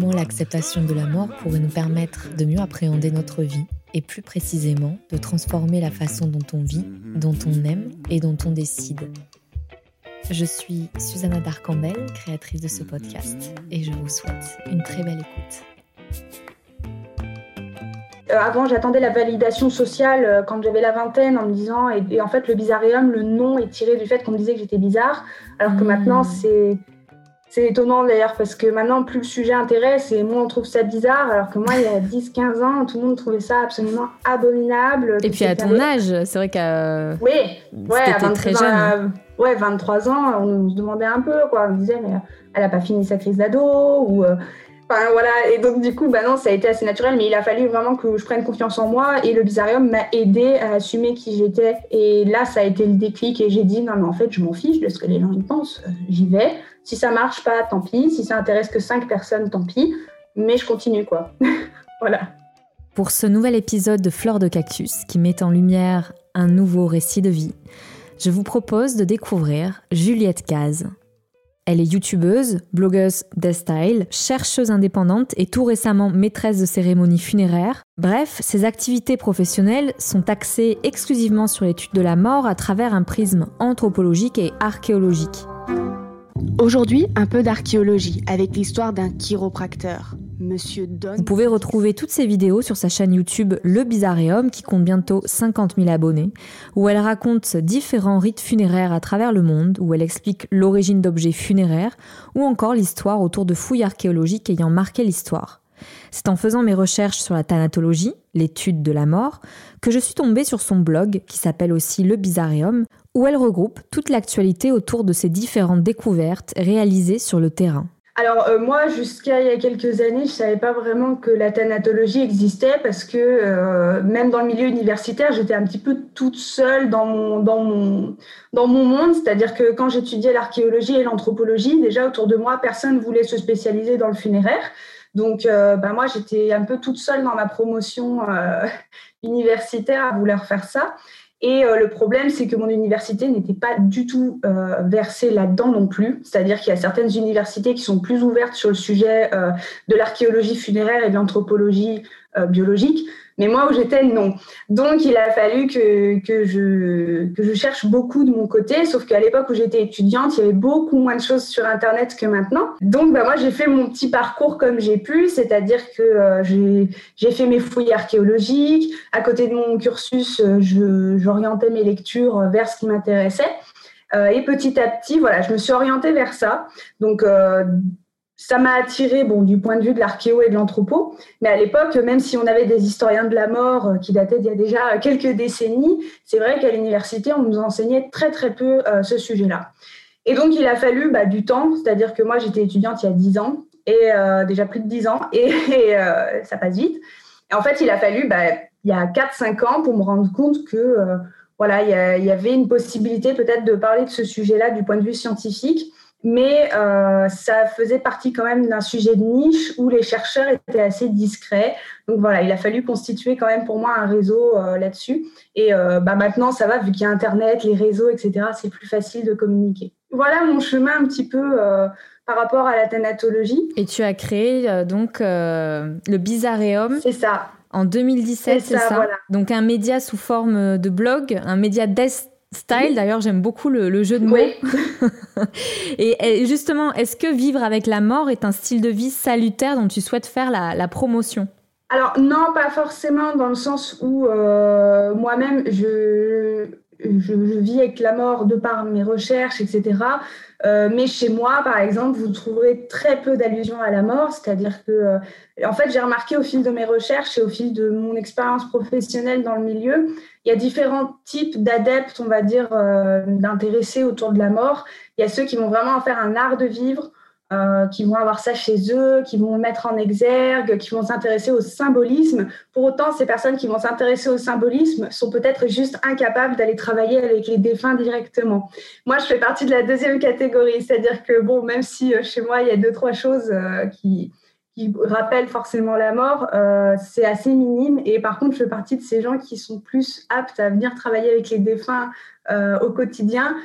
Comment l'acceptation de la mort pourrait nous permettre de mieux appréhender notre vie et plus précisément de transformer la façon dont on vit, dont on aime et dont on décide. Je suis Susanna Darcambel, créatrice de ce podcast, et je vous souhaite une très belle écoute. Euh, avant, j'attendais la validation sociale euh, quand j'avais la vingtaine en me disant, et, en fait, le bizarrium, le nom est tiré du fait qu'on me disait que j'étais bizarre, alors que Mmh. maintenant, c'est. C'est étonnant d'ailleurs parce que maintenant, plus le sujet intéresse et moins on trouve ça bizarre, alors que moi, il y a 10-15 ans, tout le monde trouvait ça absolument abominable. Et puis à ton âge, c'est vrai qu'à Oui, ouais, à t'étais 23 très ans, jeune. euh, ouais, 23 ans, on se demandait un peu, quoi. On disait, mais elle a pas fini sa crise d'ado, ou. euh, Enfin, voilà. Et donc, du coup, bah non, ça a été assez naturel, mais il a fallu vraiment que je prenne confiance en moi. Et le bizarrium m'a aidé à assumer qui j'étais. Et là, ça a été le déclic. Et j'ai dit, non, mais en fait, je m'en fiche de ce que les gens y pensent. Euh, J'y vais. Si ça marche pas, tant pis. Si ça intéresse que 5 personnes, tant pis. Mais je continue, quoi. voilà. Pour ce nouvel épisode de Fleur de Cactus qui met en lumière un nouveau récit de vie, je vous propose de découvrir Juliette Caz. Elle est youtubeuse, blogueuse style, chercheuse indépendante et tout récemment maîtresse de cérémonies funéraires. Bref, ses activités professionnelles sont axées exclusivement sur l'étude de la mort à travers un prisme anthropologique et archéologique. Aujourd'hui, un peu d'archéologie avec l'histoire d'un chiropracteur, Monsieur Don. Vous pouvez retrouver toutes ces vidéos sur sa chaîne YouTube Le Bizarréum qui compte bientôt 50 000 abonnés, où elle raconte différents rites funéraires à travers le monde, où elle explique l'origine d'objets funéraires ou encore l'histoire autour de fouilles archéologiques ayant marqué l'histoire. C'est en faisant mes recherches sur la thanatologie, l'étude de la mort, que je suis tombée sur son blog qui s'appelle aussi Le Bizarréum, où elle regroupe toute l'actualité autour de ces différentes découvertes réalisées sur le terrain. Alors euh, moi, jusqu'à il y a quelques années, je savais pas vraiment que la thanatologie existait parce que euh, même dans le milieu universitaire, j'étais un petit peu toute seule dans mon, dans mon, dans mon monde. C'est-à-dire que quand j'étudiais l'archéologie et l'anthropologie, déjà autour de moi, personne voulait se spécialiser dans le funéraire. Donc euh, bah, moi, j'étais un peu toute seule dans ma promotion euh, universitaire à vouloir faire ça. Et euh, le problème, c'est que mon université n'était pas du tout euh, versée là-dedans non plus. C'est-à-dire qu'il y a certaines universités qui sont plus ouvertes sur le sujet euh, de l'archéologie funéraire et de l'anthropologie biologique. Mais moi, où j'étais, non. Donc, il a fallu que, que, je, que je cherche beaucoup de mon côté. Sauf qu'à l'époque où j'étais étudiante, il y avait beaucoup moins de choses sur Internet que maintenant. Donc, bah, moi, j'ai fait mon petit parcours comme j'ai pu. C'est-à-dire que euh, j'ai fait mes fouilles archéologiques. À côté de mon cursus, euh, j'orientais mes lectures vers ce qui m'intéressait. Euh, et petit à petit, voilà, je me suis orientée vers ça. Donc, euh, ça m'a attiré bon, du point de vue de l'archéo et de l'anthropo. Mais à l'époque, même si on avait des historiens de la mort euh, qui dataient d'il y a déjà quelques décennies, c'est vrai qu'à l'université, on nous enseignait très, très peu euh, ce sujet-là. Et donc, il a fallu bah, du temps, c'est-à-dire que moi, j'étais étudiante il y a 10 ans, et euh, déjà plus de 10 ans, et, euh, ça passe vite. Et en fait, il a fallu, bah, il y a 4-5 ans, pour me rendre compte que euh, voilà, il y avait une possibilité peut-être de parler de ce sujet-là du point de vue scientifique, mais euh, ça faisait partie quand même d'un sujet de niche où les chercheurs étaient assez discrets. Donc voilà, il a fallu constituer quand même pour moi un réseau euh, là-dessus. Et euh, bah, maintenant, ça va, vu qu'il y a Internet, les réseaux, etc., c'est plus facile de communiquer. Voilà mon chemin un petit peu par rapport à la thanatologie. Et tu as créé donc le Bizarréum C'est ça. en 2017, C'est ça, ça, voilà. Donc un média sous forme de blog, un média death style. D'ailleurs, j'aime beaucoup le, le jeu de mots. Oui. Et, et justement, est-ce que vivre avec la mort est un style de vie salutaire dont tu souhaites faire la, la promotion? Alors non, pas forcément dans le sens où euh, moi-même, je, je, vis avec la mort de par mes recherches, etc. Euh, mais chez moi, par exemple, vous trouverez très peu d'allusions à la mort, c'est-à-dire que, euh, en fait, j'ai remarqué au fil de mes recherches et au fil de mon expérience professionnelle dans le milieu, il y a différents types d'adeptes, on va dire, euh, d'intéressés autour de la mort. Il y a ceux qui vont vraiment en faire un art de vivre, euh, qui vont avoir ça chez eux, qui vont le mettre en exergue, qui vont s'intéresser au symbolisme. Pour autant, ces personnes qui vont s'intéresser au symbolisme sont peut-être juste incapables d'aller travailler avec les défunts directement. Moi, je fais partie de la deuxième catégorie, c'est-à-dire que bon, même si euh, chez moi il y a deux trois choses qui qui rappellent forcément la mort, c'est assez minime. Et par contre, je fais partie de ces gens qui sont plus aptes à venir travailler avec les défunts au quotidien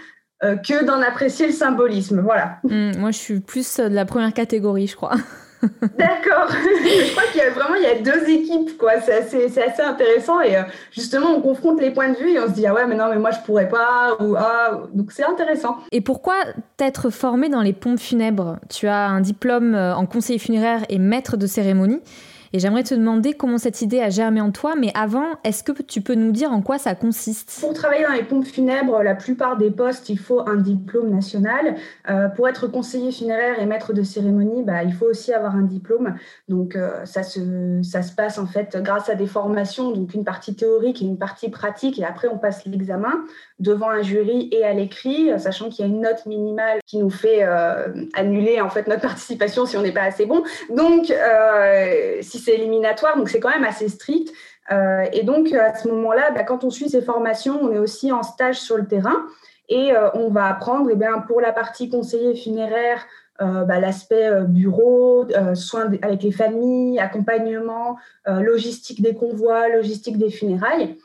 euh, que d'en apprécier le symbolisme. Voilà. Hmm, moi, je suis plus de la première catégorie, je crois. D'accord. je crois qu'il y a vraiment il y a deux équipes, quoi. C'est assez, intéressant et euh, justement on confronte les points de vue et on se dit ah ouais mais non mais moi je pourrais pas ou ah donc c'est intéressant. Et pourquoi t'être formé dans les pompes funèbres? Tu as un diplôme euh, en conseiller funéraire et maître de cérémonie. Et j'aimerais te demander comment cette idée a germé en toi, mais avant, est-ce que tu peux nous dire en quoi ça consiste? Pour travailler dans les pompes funèbres, la plupart des postes, il faut un diplôme national. Euh, pour être conseiller funéraire et maître de cérémonie, bah, il faut aussi avoir un diplôme. Donc euh, ça, se, ça se passe en fait grâce à des formations, donc une partie théorique et une partie pratique, et après on passe l'examen devant un jury et à l'écrit, sachant qu'il y a une note minimale qui nous fait euh, annuler en fait notre participation si on n'est pas assez bon. Donc, euh, si c'est éliminatoire, donc c'est quand même assez strict. Euh, et donc, à ce moment-là, bah, quand on suit ces formations, on est aussi en stage sur le terrain et on va apprendre, eh bien, pour la partie conseiller funéraire, bah, l'aspect bureau, soins avec les familles, accompagnement, logistique des convois, logistique des funérailles.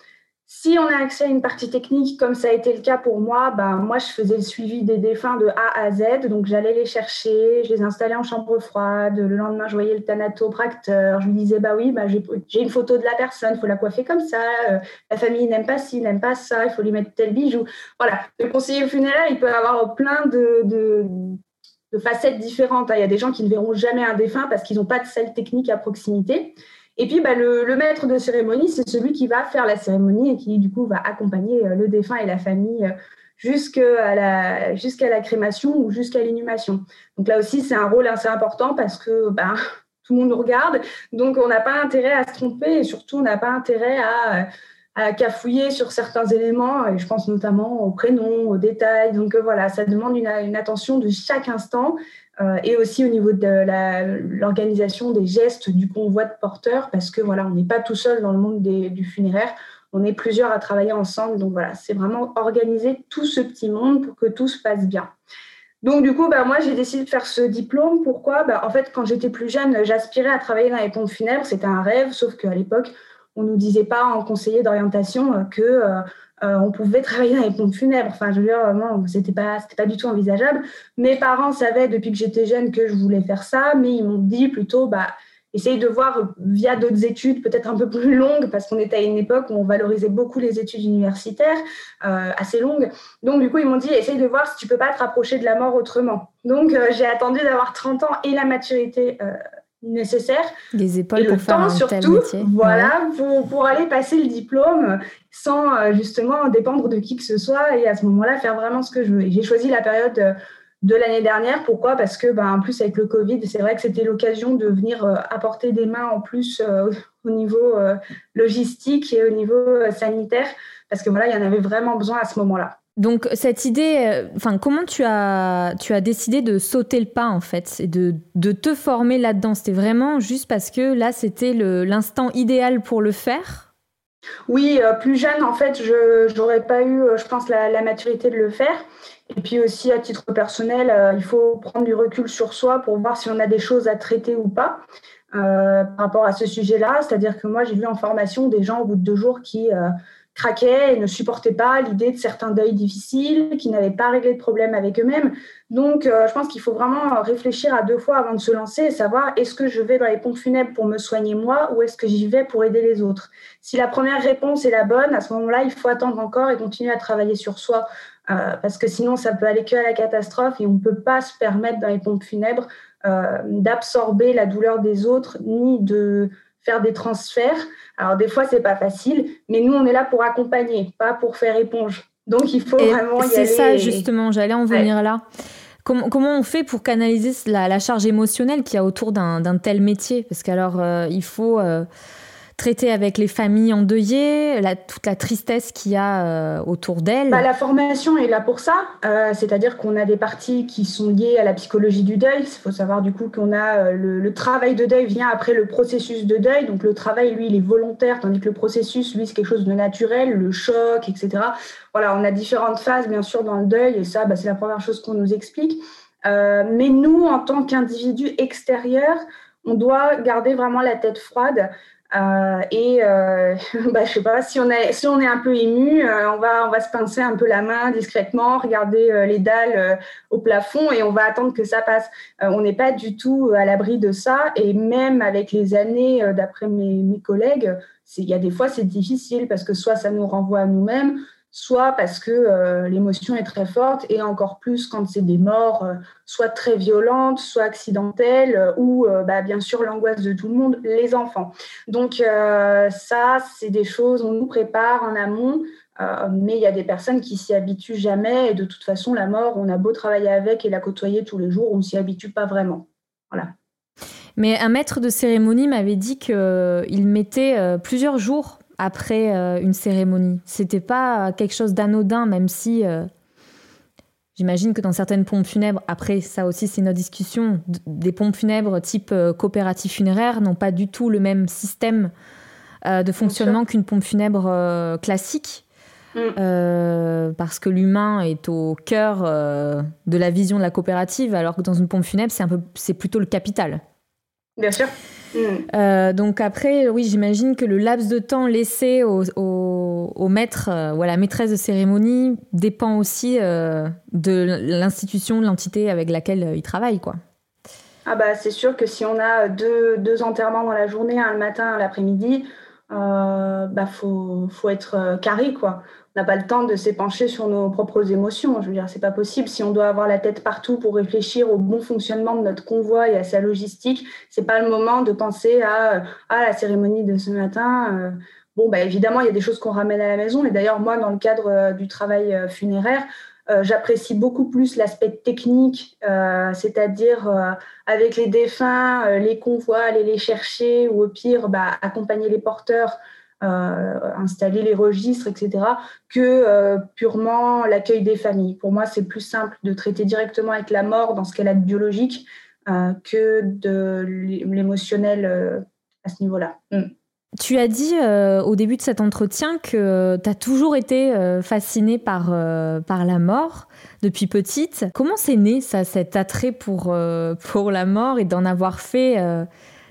Si on a accès à une partie technique, comme ça a été le cas pour moi, ben, moi, je faisais le suivi des défunts de A à Z. Donc, j'allais les chercher, je les installais en chambre froide. Le lendemain, je voyais le thanatopracteur. Je lui disais, bah oui, bah, j'ai une photo de la personne, il faut la coiffer comme ça. Euh, la famille n'aime pas ci, n'aime pas ça, il faut lui mettre tel bijou. Voilà. Le conseiller funéraire, il peut avoir plein de, de facettes différentes. Il y a des gens qui ne verront jamais un défunt parce qu'ils n'ont pas de salle technique à proximité. Et puis, bah, le, maître de cérémonie, c'est celui qui va faire la cérémonie et qui, du coup, va accompagner euh, le défunt et la famille euh, jusqu'à la, jusqu'à la crémation ou jusqu'à l'inhumation. Donc là aussi, c'est un rôle assez important parce que bah, tout le monde nous regarde. Donc, on n'a pas intérêt à se tromper et surtout, on n'a pas intérêt à, à, cafouiller sur certains éléments. Et je pense notamment au prénom, aux détails. Donc, euh, voilà, ça demande une, une attention de chaque instant euh, et aussi au niveau de l'organisation des gestes du convoi de porteurs, parce que voilà, on n'est pas tout seul dans le monde du funéraire, on est plusieurs à travailler ensemble. Donc voilà, c'est vraiment organiser tout ce petit monde pour que tout se passe bien. Donc du coup, bah, moi j'ai décidé de faire ce diplôme. Pourquoi? Bah, En fait, quand j'étais plus jeune, j'aspirais à travailler dans les pompes funèbres. C'était un rêve, sauf qu'à l'époque, on ne nous disait pas en conseiller d'orientation que euh, euh, on pouvait travailler dans les pompes funèbres. Enfin, je veux dire, moi, c'était pas, pas du tout envisageable. Mes parents savaient depuis que j'étais jeune que je voulais faire ça, mais ils m'ont dit plutôt, bah, essaye de voir via d'autres études peut-être un peu plus longues, parce qu'on était à une époque où on valorisait beaucoup les études universitaires, euh, assez longues. Donc, du coup, ils m'ont dit, essaye de voir si tu peux pas te rapprocher de la mort autrement. Donc, euh, j'ai attendu d'avoir 30 ans et la maturité nécessaire. Les épaules pour le faire temps, un surtout, métier. Voilà, pour, pour, aller passer le diplôme sans euh, justement dépendre de qui que ce soit et à ce moment-là faire vraiment ce que je veux. j'ai choisi la période euh, de l'année dernière. Pourquoi? Parce que, ben, en plus, avec le Covid, c'est vrai que c'était l'occasion de venir euh, apporter des mains en plus au niveau logistique et au niveau sanitaire, parce que voilà, il y en avait vraiment besoin à ce moment-là. Donc cette idée, euh, enfin comment tu as tu as décidé de sauter le pas en fait et de, de te former là-dedans? C'était vraiment juste parce que là c'était l'instant idéal pour le faire? Oui, euh, plus jeune en fait, je n'aurais pas eu, euh, je pense, la, maturité de le faire. Et puis aussi à titre personnel, il faut prendre du recul sur soi pour voir si on a des choses à traiter ou pas. par rapport à ce sujet-là, c'est-à-dire que moi j'ai vu en formation des gens au bout de deux jours qui craquaient et ne supportaient pas l'idée de certains deuils difficiles, qui n'avaient pas réglé de problème avec eux-mêmes. Donc, euh, je pense qu'il faut vraiment réfléchir à deux fois avant de se lancer et savoir est-ce que je vais dans les pompes funèbres pour me soigner moi ou est-ce que j'y vais pour aider les autres? Si la première réponse est la bonne, à ce moment-là, il faut attendre encore et continuer à travailler sur soi. Euh, parce que sinon, ça peut aller que à la catastrophe et on ne peut pas se permettre dans les pompes funèbres euh, d'absorber la douleur des autres ni de faire des transferts. Alors des fois, c'est pas facile, mais nous, on est là pour accompagner, pas pour faire éponge. Donc il faut vraiment y aller. C'est ça justement, j'allais en venir là. Comment, comment, on fait pour canaliser la, la charge émotionnelle qu'il y a autour d'un tel métier? Parce qu'alors, euh, il faut euh, traiter avec les familles endeuillées, la, toute la tristesse qu'il y a euh, autour d'elles bah, La formation est là pour ça, euh, c'est-à-dire qu'on a des parties qui sont liées à la psychologie du deuil. Il faut savoir du coup qu'on a euh, le, travail de deuil vient après le processus de deuil, donc le travail, lui, il est volontaire, tandis que le processus, lui, c'est quelque chose de naturel, le choc, etc. Voilà, on a différentes phases, bien sûr, dans le deuil, et ça, bah, c'est la première chose qu'on nous explique. mais nous, en tant qu'individus extérieurs, on doit garder vraiment la tête froide. Euh, et euh, bah, je sais pas si on est si on est un peu ému, euh, on va on va se pincer un peu la main discrètement, regarder euh, les dalles au plafond et on va attendre que ça passe. on n'est pas du tout à l'abri de ça et même avec les années, d'après mes, mes collègues, il y a des fois c'est difficile parce que soit ça nous renvoie à nous-mêmes, soit parce que euh, l'émotion est très forte, et encore plus quand c'est des morts, euh, soit très violentes, soit accidentelles, euh, ou bah, bien sûr l'angoisse de tout le monde, les enfants. Donc ça, c'est des choses, on nous prépare en amont, mais il y a des personnes qui s'y habituent jamais, et de toute façon, la mort, on a beau travailler avec et la côtoyer tous les jours, on ne s'y habitue pas vraiment. Voilà. Mais un maître de cérémonie m'avait dit qu'il mettait plusieurs jours après euh, une cérémonie. C'était pas quelque chose d'anodin, même si euh, j'imagine que dans certaines pompes funèbres, après ça aussi c'est notre discussion, des pompes funèbres type euh, coopérative funéraire n'ont pas du tout le même système de fonctionnement qu'une pompe funèbre classique. Mm. parce que l'humain est au cœur de la vision de la coopérative, alors que dans une pompe funèbre, c'est un peu, c'est plutôt le capital. Bien sûr. Mm. Euh, donc après, oui, j'imagine que le laps de temps laissé au, au, maître euh, ou à la maîtresse de cérémonie dépend aussi euh, de l'institution, de l'entité avec laquelle il travaille, quoi. Ah bah c'est sûr que si on a deux, deux enterrements dans la journée, un le matin, un l'après-midi, bah faut, faut être carré, quoi n'a pas le temps de s'épancher sur nos propres émotions. Je veux dire, c'est pas possible. Si on doit avoir la tête partout pour réfléchir au bon fonctionnement de notre convoi et à sa logistique, c'est pas le moment de penser à, à la cérémonie de ce matin. Euh. Bon, bah, évidemment, il y a des choses qu'on ramène à la maison. Et d'ailleurs, moi, dans le cadre euh, du travail euh, funéraire, j'apprécie beaucoup plus l'aspect technique, c'est-à-dire avec les défunts, les convois, aller les chercher ou au pire, bah, accompagner les porteurs euh, installer les registres, etc., que euh, purement l'accueil des familles. Pour moi, c'est plus simple de traiter directement avec la mort dans ce qu'elle a de biologique euh, que de l'émotionnel à ce niveau-là. Mm. Tu as dit au début de cet entretien que tu as toujours été fascinée par, par la mort depuis petite. Comment c'est né ça, cet attrait pour, pour la mort et d'en avoir fait,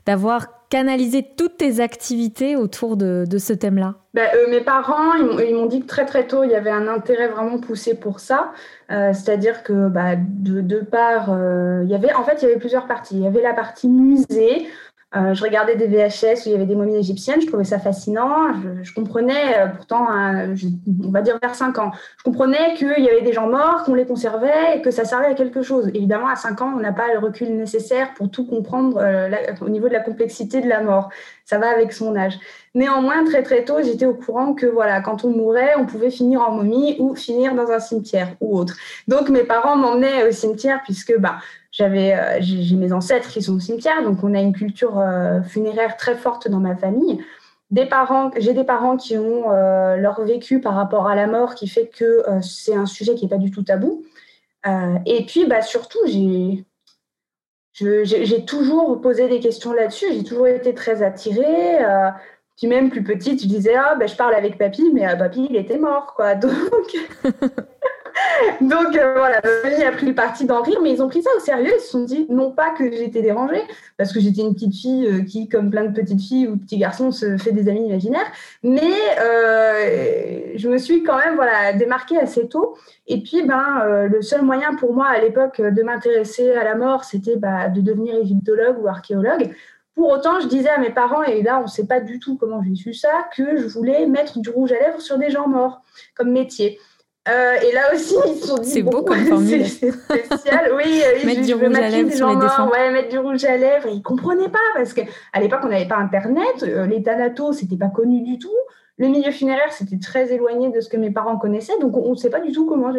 d'avoir canaliser toutes tes activités autour de, ce thème-là ben, euh, Mes parents, ils m'ont dit que très très tôt, il y avait un intérêt vraiment poussé pour ça. Euh, c'est-à-dire que bah, de, de part, euh, il y avait, en fait, il y avait plusieurs parties. Il y avait la partie musée, euh, je regardais des VHS où il y avait des momies égyptiennes, je trouvais ça fascinant. Je, comprenais, euh, pourtant, on va dire vers 5 ans, je comprenais qu'il y avait des gens morts, qu'on les conservait et que ça servait à quelque chose. Évidemment, à 5 ans, on n'a pas le recul nécessaire pour tout comprendre euh, au niveau de la complexité de la mort. Ça va avec son âge. Néanmoins, très très tôt, j'étais au courant que voilà, quand on mourait, on pouvait finir en momie ou finir dans un cimetière ou autre. Donc mes parents m'emmenaient au cimetière puisque bah, j'avais, euh, j'ai mes ancêtres qui sont au cimetière, donc on a une culture euh, funéraire très forte dans ma famille. Des parents, j'ai des parents qui ont euh, leur vécu par rapport à la mort, qui fait que c'est un sujet qui n'est pas du tout tabou. et puis, bah, surtout, j'ai, j'ai toujours posé des questions là-dessus. J'ai toujours été très attirée. puis même plus petite, je disais ah ben je parle avec papy, mais papy il était mort quoi. Donc Donc euh, voilà, ma famille a pris le parti d'en rire, mais ils ont pris ça au sérieux. Ils se sont dit, non pas que j'étais dérangée, parce que j'étais une petite fille euh, qui, comme plein de petites filles ou petits garçons, se fait des amis imaginaires, mais euh, je me suis quand même voilà, démarquée assez tôt. Et puis, ben, le seul moyen pour moi à l'époque de m'intéresser à la mort, c'était bah, de devenir égyptologue ou archéologue. Pour autant, je disais à mes parents, et là on ne sait pas du tout comment j'ai su ça, que je voulais mettre du rouge à lèvres sur des gens morts comme métier. Euh, et là aussi, ils se sont dit. C'est beau comme formule. C'est spécial. Oui, oui mettre du rouge à lèvres sur les défunts. Ouais, mettre du rouge à lèvres. Ils ne comprenaient pas parce qu'à l'époque, on n'avait pas Internet. Euh, les Thanatos, ce n'était pas connu du tout. le milieu funéraire, c'était très éloigné de ce que mes parents connaissaient, donc on ne sait pas du tout comment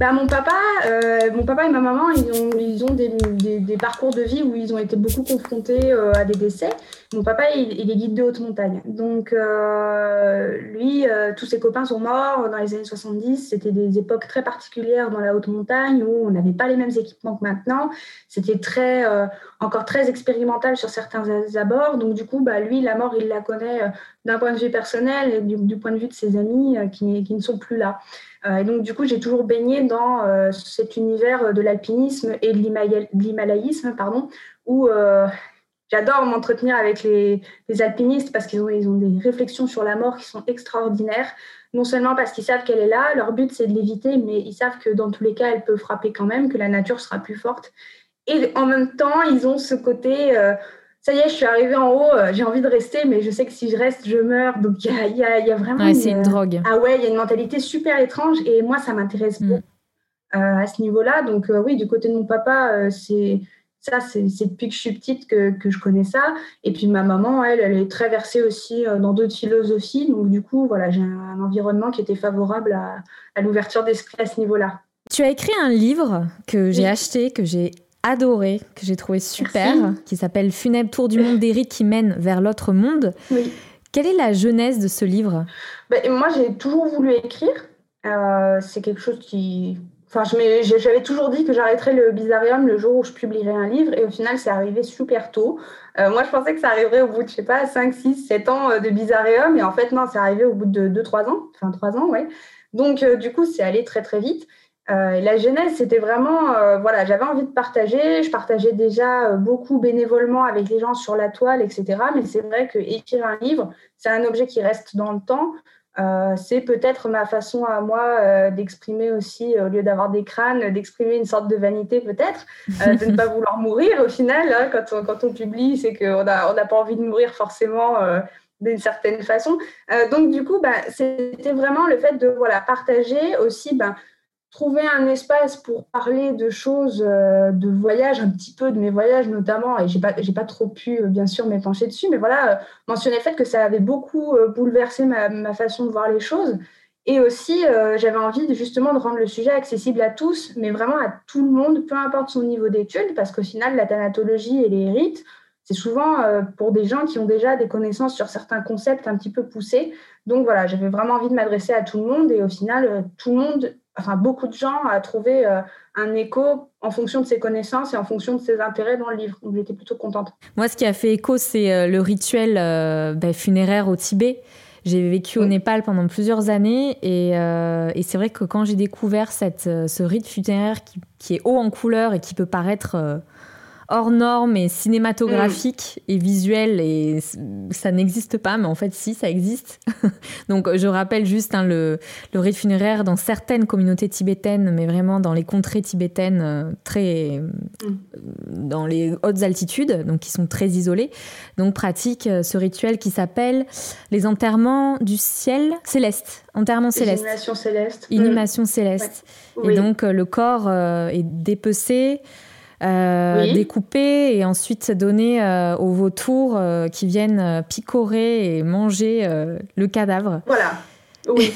bah, mon, papa, euh, mon papa et ma maman, ils ont, ils ont des, des, parcours de vie où ils ont été beaucoup confrontés euh, à des décès. Mon papa, il, est guide de haute montagne. Donc, euh, lui, tous ses copains sont morts dans les années 70. C'était des époques très particulières dans la haute montagne où on n'avait pas les mêmes équipements que maintenant. C'était très, encore très expérimental sur certains abords. Donc, du coup, bah, lui, la mort, il la connaît d'un point de vue personnel et du, point de vue de ses amis qui, ne sont plus là. Euh, et donc, du coup, j'ai toujours baigné dans euh, cet univers de l'alpinisme et de l'himalayisme, pardon, où euh, j'adore m'entretenir avec les, alpinistes parce qu'ils ont, ils ont des réflexions sur la mort qui sont extraordinaires. Non seulement parce qu'ils savent qu'elle est là, leur but c'est de l'éviter, mais ils savent que dans tous les cas, elle peut frapper quand même, que la nature sera plus forte. Et en même temps, ils ont ce côté ça y est, je suis arrivée en haut, euh, j'ai envie de rester, mais je sais que si je reste, je meurs. Donc il y a, y a, vraiment. Ouais, c'est une drogue. Ah ouais, il y a une mentalité super étrange et moi, ça m'intéresse mm. beaucoup euh, à ce niveau-là. Donc euh, oui, du côté de mon papa, c'est ça, c'est depuis que je suis petite que, que, je connais ça. Et puis ma maman, elle, elle est très versée aussi dans d'autres philosophies. Donc du coup, voilà, j'ai un, environnement qui était favorable à, à l'ouverture d'esprit à ce niveau-là. Tu as écrit un livre que j'ai acheté, que j'ai adoré, que j'ai trouvé super, qui s'appelle Funèbre Tour du monde des rites qui mène vers l'autre monde. Quelle est la genèse de ce livre? Ben, Moi, j'ai toujours voulu écrire. Euh, c'est quelque chose qui. Enfin, j'avais toujours dit que j'arrêterais le bizarrium le jour où je publierais un livre, et au final, c'est arrivé super tôt. Euh, moi, je pensais que ça arriverait au bout de, je sais pas, 5, 6, 7 ans euh, de bizarrium, et en fait, non, c'est arrivé au bout de 2-3 ans. Enfin, 3 ans, ouais. Donc, du coup, c'est allé très, très vite. Euh, la genèse, c'était vraiment, euh, voilà, j'avais envie de partager. Je partageais déjà euh, beaucoup bénévolement avec les gens sur la toile, etc. Mais c'est vrai que écrire un livre, c'est un objet qui reste dans le temps. C'est peut-être ma façon à moi d'exprimer aussi, au lieu d'avoir des crânes, d'exprimer une sorte de vanité peut-être, de ne pas vouloir mourir au final. Hein, quand, on, quand, on, publie, c'est qu'on n'a on pas envie de mourir forcément d'une certaine façon. donc du coup, bah, c'était vraiment le fait de voilà, partager aussi bah, trouver un espace pour parler de choses, euh, de voyages, un petit peu de mes voyages notamment, et j'ai pas, pas trop pu euh, bien sûr m'épancher dessus, mais voilà, euh, mentionner le fait que ça avait beaucoup bouleversé ma, ma, façon de voir les choses. Et aussi, j'avais envie justement de rendre le sujet accessible à tous, mais vraiment à tout le monde, peu importe son niveau d'études, parce qu'au final, la thanatologie et les rites, c'est souvent pour des gens qui ont déjà des connaissances sur certains concepts un petit peu poussés. Donc voilà, j'avais vraiment envie de m'adresser à tout le monde, et au final, tout le monde enfin beaucoup de gens à trouver euh, un écho en fonction de ses connaissances et en fonction de ses intérêts dans le livre. Donc j'étais plutôt contente. Moi, ce qui a fait écho, c'est euh, le rituel euh, ben, funéraire au Tibet. J'ai vécu au Népal pendant plusieurs années et, et c'est vrai que quand j'ai découvert cette, ce rite funéraire qui, qui, est haut en couleur et qui peut paraître hors norme et cinématographique et visuel et ça n'existe pas, mais en fait si ça existe. Donc je rappelle juste hein, le, le, rite funéraire dans certaines communautés tibétaines, mais vraiment dans les contrées tibétaines euh, très mm. dans les hautes altitudes, donc qui sont très isolées, donc pratique euh, ce rituel qui s'appelle les enterrements du ciel céleste, enterrement céleste, inhumation céleste, inhumation céleste. Et donc euh, le corps est dépecé. Euh, découper et ensuite donner euh, aux vautours euh, qui viennent picorer et manger le cadavre. Voilà. Oui.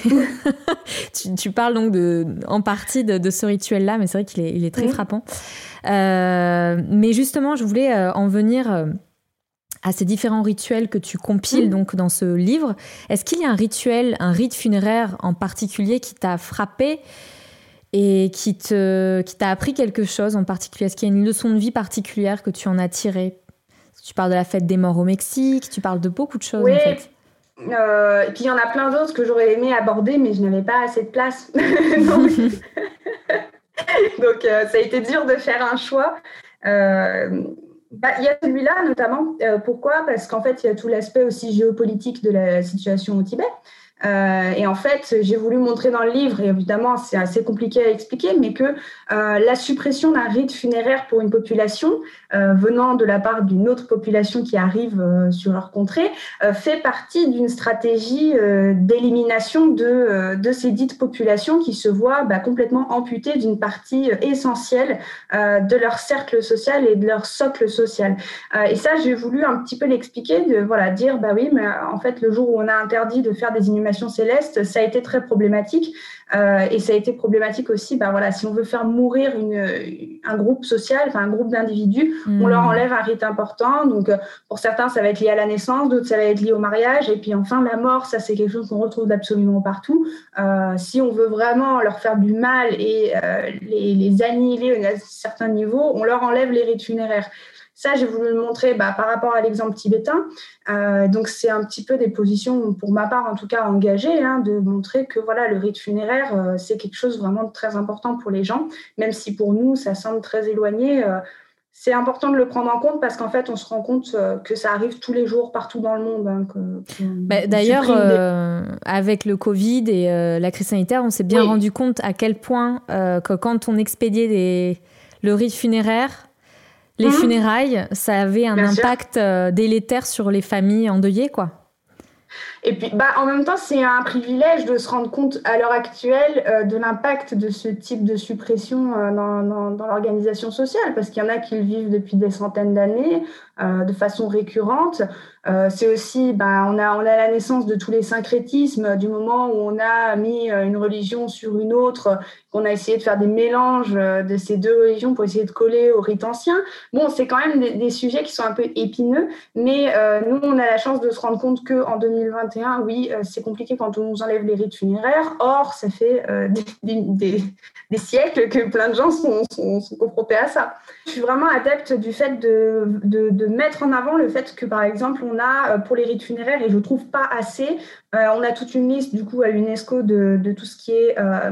tu, parles donc de, en partie de, ce rituel-là, mais c'est vrai qu'il est, il est très frappant. mais justement, je voulais en venir à ces différents rituels que tu compiles donc dans ce livre. Est-ce qu'il y a un rituel, un rite funéraire en particulier qui t'a frappé et qui te qui t'a appris quelque chose en particulier? Est-ce qu'il y a une leçon de vie particulière que tu en as tirée? Tu parles de la fête des morts au Mexique, tu parles de beaucoup de choses oui. en fait. Euh, et puis il y en a plein d'autres que j'aurais aimé aborder, mais je n'avais pas assez de place. Donc, euh, ça a été dur de faire un choix. Euh, bah, il y a celui-là notamment. pourquoi? Parce qu'en fait, il y a tout l'aspect aussi géopolitique de la situation au Tibet. Euh, et en fait, j'ai voulu montrer dans le livre, et évidemment c'est assez compliqué à expliquer, mais que la suppression d'un rite funéraire pour une population venant de la part d'une autre population qui arrive sur leur contrée fait partie d'une stratégie d'élimination de, de ces dites populations qui se voient bah, complètement amputées d'une partie essentielle de leur cercle social et de leur socle social. et ça, j'ai voulu un petit peu l'expliquer, de voilà, dire, bah oui, mais en fait, le jour où on a interdit de faire des inhumations célestes, ça a été très problématique. Euh, et ça a été problématique aussi, bah voilà, si on veut faire mourir une, un groupe social, enfin un groupe d'individus, on leur hmm. enlève un rite important. Donc, euh, pour certains, ça va être lié à la naissance, d'autres, ça va être lié au mariage. Et puis, enfin, la mort, ça, c'est quelque chose qu'on retrouve absolument partout. Euh, si on veut vraiment leur faire du mal et les, les annihiler à un certain niveau, on leur enlève les rites funéraires. Ça, j'ai voulu le montrer bah, par rapport à l'exemple tibétain. Euh, donc, c'est un petit peu des positions, pour ma part en tout cas, engagées, hein, de montrer que voilà, le rite funéraire, euh, c'est quelque chose vraiment de très important pour les gens, même si pour nous, ça semble très éloigné. Euh, c'est important de le prendre en compte parce qu'en fait, on se rend compte que ça arrive tous les jours partout dans le monde. Hein, bah, d'ailleurs, avec le Covid et la crise sanitaire, on s'est bien rendu compte à quel point que quand on expédiait des... le rite funéraire, les mmh. funérailles, ça avait un impact euh, délétère sur les familles endeuillées, quoi. Et puis, bah, en même temps, c'est un privilège de se rendre compte à l'heure actuelle euh, de l'impact de ce type de suppression euh, dans, dans, l'organisation sociale, parce qu'il y en a qui le vivent depuis des centaines d'années, de façon récurrente. c'est aussi, bah, on, a, on a la naissance de tous les syncrétismes, du moment où on a mis une religion sur une autre on a essayé de faire des mélanges euh, de ces deux religions pour essayer de coller au rite ancien. Bon, c'est quand même des, sujets qui sont un peu épineux, mais euh, nous, on a la chance de se rendre compte qu'en 2021, oui, euh, c'est compliqué quand on nous enlève les rites funéraires. Or, ça fait des, siècles que plein de gens sont, confrontés à ça. Je suis vraiment adepte du fait de, mettre en avant le fait que, par exemple, on a pour les rites funéraires, et je trouve pas assez, on a toute une liste du coup à l'UNESCO de, tout ce qui est euh,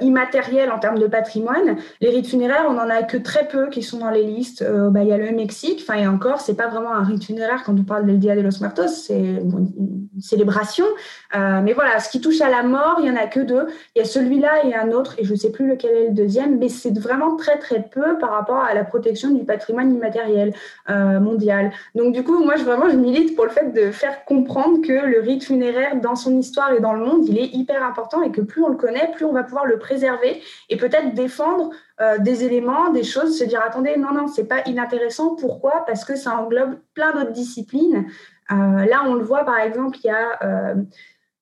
immatériel en termes de patrimoine. Les rites funéraires, on n'en a que très peu qui sont dans les listes. Euh, bah, il y a le Mexique, enfin, et encore, c'est pas vraiment un rite funéraire quand on parle del Dia de los Muertos, c'est une célébration. Euh, mais voilà, ce qui touche à la mort, il y en a que deux. Il y a celui-là et un autre, et je ne sais plus lequel est le deuxième, mais c'est vraiment très très peu par rapport à la protection du patrimoine immatériel mondial. Donc du coup, moi, je, vraiment, je milite pour le fait de faire comprendre que le rite funéraire, dans son histoire et dans le monde, il est hyper important et que plus on le connaît, plus on va pouvoir le préserver et peut-être défendre euh, des éléments, des choses, se dire attendez, non, non, c'est pas inintéressant. Pourquoi? Parce que ça englobe plein d'autres disciplines. Euh, là, on le voit par exemple, il y a euh,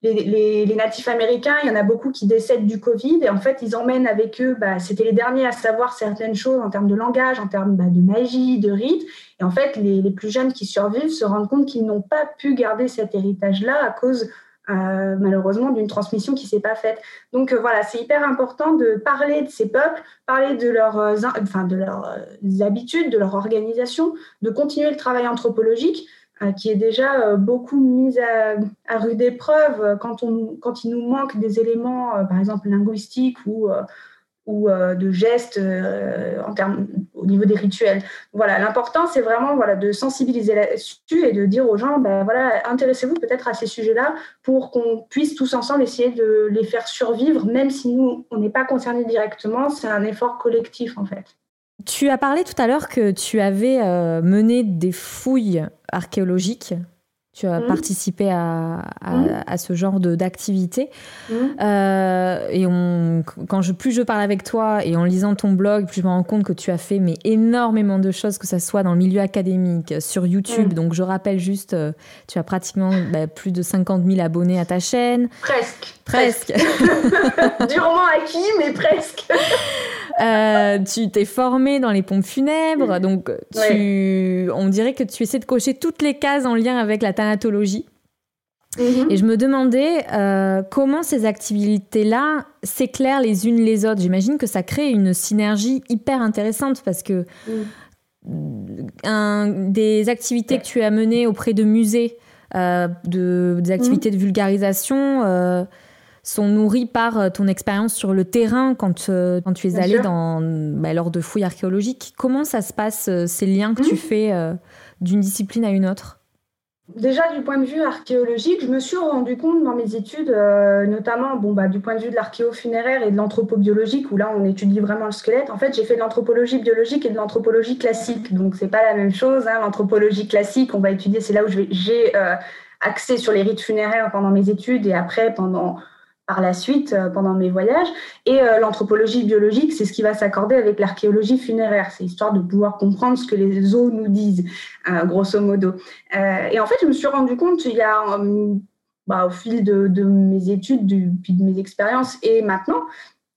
les, natifs américains, il y en a beaucoup qui décèdent du Covid et en fait, ils emmènent avec eux, bah, c'était les derniers à savoir certaines choses en termes de langage, en termes bah, de magie, de rite. Et en fait, les, les, plus jeunes qui survivent se rendent compte qu'ils n'ont pas pu garder cet héritage-là à cause euh, malheureusement d'une transmission qui s'est pas faite. Donc euh, voilà, c'est hyper important de parler de ces peuples, parler de leurs, euh, enfin de leurs habitudes, de leur organisation, de continuer le travail anthropologique qui est déjà beaucoup mis à, à rude épreuve quand, on, quand il nous manque des éléments, par exemple linguistiques ou ou euh, de gestes euh, en termes, au niveau des rituels. Voilà, l'important, c'est vraiment voilà, de sensibiliser là-dessus et de dire aux gens, ben, voilà, intéressez-vous peut-être à ces sujets-là pour qu'on puisse tous ensemble essayer de les faire survivre, même si nous, on n'est pas concernés directement, c'est un effort collectif en fait. Tu as parlé tout à l'heure que tu avais euh, mené des fouilles archéologiques tu as mmh. participé à, mmh. à, ce genre d'activité. Mmh. Euh, et on, quand je, plus je parle avec toi et en lisant ton blog, plus je me rends compte que tu as fait mais énormément de choses, que ce soit dans le milieu académique, sur YouTube. Donc je rappelle juste, euh, tu as pratiquement bah, plus de 50 000 abonnés à ta chaîne. Presque. Presque. Durement acquis, mais presque. Euh, tu t'es formé dans les pompes funèbres, donc tu, on dirait que tu essaies de cocher toutes les cases en lien avec la thanatologie. Mhm. Et je me demandais euh, comment ces activités-là s'éclairent les unes les autres. J'imagine que ça crée une synergie hyper intéressante parce que un, des activités que tu as menées auprès de musées, euh, de, des activités mhm. de vulgarisation, sont nourris par euh, ton expérience sur le terrain quand, euh, quand tu es allé dans, bah, lors de fouilles archéologiques. Comment ça se passe, euh, ces liens que tu mmh. fais d'une discipline à une autre? Déjà, du point de vue archéologique, je me suis rendu compte dans mes études, euh, notamment bon, bah, du point de vue de l'archéofunéraire et de l'anthropobiologique, où là, on étudie vraiment le squelette. En fait, j'ai fait de l'anthropologie biologique et de l'anthropologie classique. Donc, c'est pas la même chose. Hein. L'anthropologie classique, on va étudier, c'est là où j'ai euh, axé sur les rites funéraires pendant mes études et après, pendant par la suite euh, pendant mes voyages. Et euh, l'anthropologie biologique, c'est ce qui va s'accorder avec l'archéologie funéraire. C'est histoire de pouvoir comprendre ce que les os nous disent, euh, grosso modo. et en fait, je me suis rendu compte, il y a, bah, au fil de, mes études, puis de mes expériences et maintenant,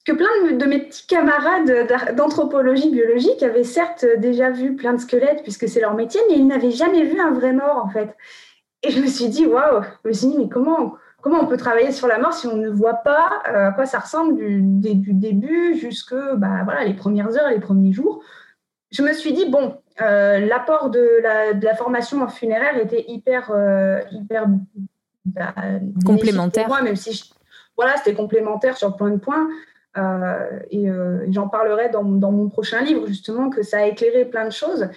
que plein de, mes petits camarades d'anthropologie biologique avaient certes déjà vu plein de squelettes, puisque c'est leur métier, mais ils n'avaient jamais vu un vrai mort, en fait. Et je me suis dit, waouh, je me suis dit, mais comment comment on peut travailler sur la mort si on ne voit pas euh, à quoi ça ressemble du, début jusque bah, voilà, les premières heures, les premiers jours. Je me suis dit, bon, euh, l'apport de la, formation en funéraire était hyper, euh, hyper bah, complémentaire. même si voilà, c'était complémentaire sur plein de points. et j'en parlerai dans, dans, mon prochain livre, justement, que ça a éclairé plein de choses.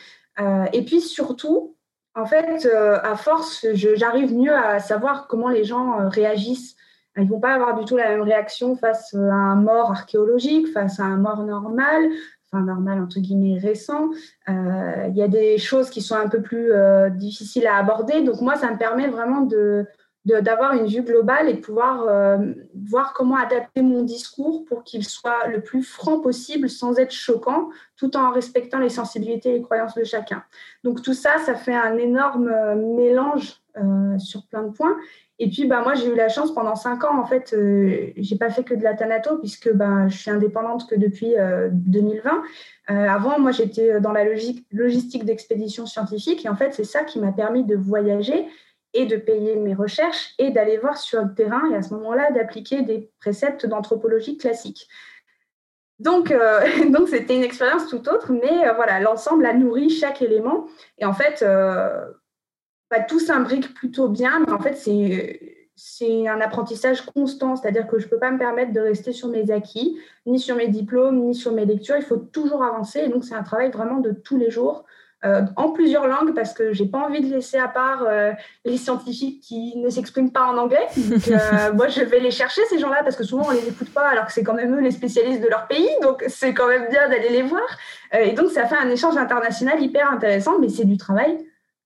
et puis surtout, en fait, euh, à force, j'arrive mieux à savoir comment les gens euh, réagissent. Ils vont pas avoir du tout la même réaction face à un mort archéologique, face à un mort normal, enfin normal entre guillemets récent. Euh, il y a des choses qui sont un peu plus difficiles à aborder. Donc moi, ça me permet vraiment de, d'avoir une vue globale et pouvoir euh, voir comment adapter mon discours pour qu'il soit le plus franc possible sans être choquant, tout en respectant les sensibilités et les croyances de chacun. Donc tout ça, ça fait un énorme euh, mélange euh, sur plein de points. Et puis, bah, moi, j'ai eu la chance pendant cinq ans, en fait, euh, j'ai pas fait que de la Thanato, puisque bah, je suis indépendante que depuis 2020. avant, moi, j'étais dans la logique, logistique d'expédition scientifique, et en fait, c'est ça qui m'a permis de voyager et de payer mes recherches et d'aller voir sur le terrain et à ce moment-là d'appliquer des préceptes d'anthropologie classique. Donc, euh, donc c'était une expérience tout autre, mais euh, voilà, l'ensemble a nourri chaque élément et en fait, euh, bah, tout s'imbrique plutôt bien, mais en fait, c'est c'est un apprentissage constant, c'est-à-dire que je ne peux pas me permettre de rester sur mes acquis, ni sur mes diplômes, ni sur mes lectures. Il faut toujours avancer. Et donc, c'est un travail vraiment de tous les jours euh, en plusieurs langues parce que j'ai pas envie de laisser à part euh, les scientifiques qui ne s'expriment pas en anglais. Euh, moi, je vais les chercher ces gens-là parce que souvent on les écoute pas alors que c'est quand même eux les spécialistes de leur pays, donc c'est quand même bien d'aller les voir. et donc ça fait un échange international hyper intéressant, mais c'est du travail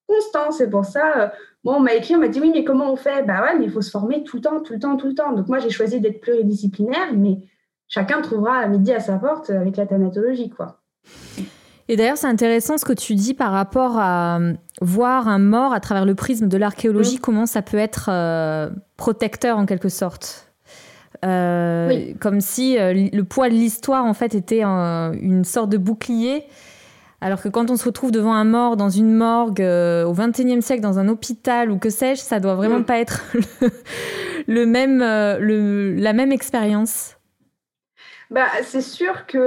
constant. C'est pour ça. Bon, on m'a écrit, on m'a dit oui, mais comment on fait? Bah ouais, mais il faut se former tout le temps, tout le temps, tout le temps. Donc moi, j'ai choisi d'être pluridisciplinaire, mais chacun trouvera à midi à sa porte avec la thanatologie, quoi. Et d'ailleurs, c'est intéressant ce que tu dis par rapport à euh, voir un mort à travers le prisme de l'archéologie, mm. comment ça peut être euh, protecteur en quelque sorte. Euh, comme si le poids de l'histoire en fait était une sorte de bouclier. Alors que quand on se retrouve devant un mort dans une morgue au XXIe siècle, dans un hôpital ou que sais-je, ça doit vraiment mm. pas être le, même, la même expérience. Bah, c'est sûr que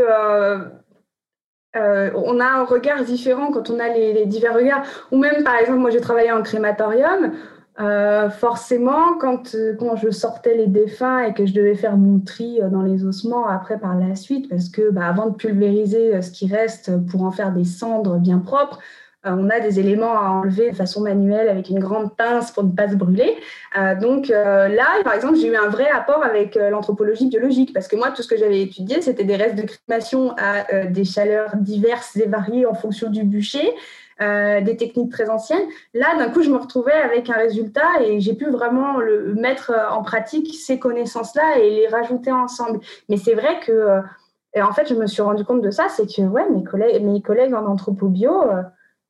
euh, on a un regard différent quand on a les, divers regards. Ou même, par exemple, moi j'ai travaillé en crématorium. Euh, forcément, quand, quand je sortais les défunts et que je devais faire mon tri euh, dans les ossements après par la suite, parce que bah, avant de pulvériser ce qui reste pour en faire des cendres bien propres, euh, on a des éléments à enlever de façon manuelle avec une grande pince pour ne pas se brûler. Euh, donc euh, là, par exemple, j'ai eu un vrai apport avec l'anthropologie biologique parce que moi, tout ce que j'avais étudié, c'était des restes de crémation à des chaleurs diverses et variées en fonction du bûcher. des techniques très anciennes. Là, d'un coup, je me retrouvais avec un résultat et j'ai pu vraiment le, mettre en pratique ces connaissances-là et les rajouter ensemble. Mais c'est vrai que, en fait, je me suis rendu compte de ça, c'est que ouais, mes collègues, mes collègues en anthropobio,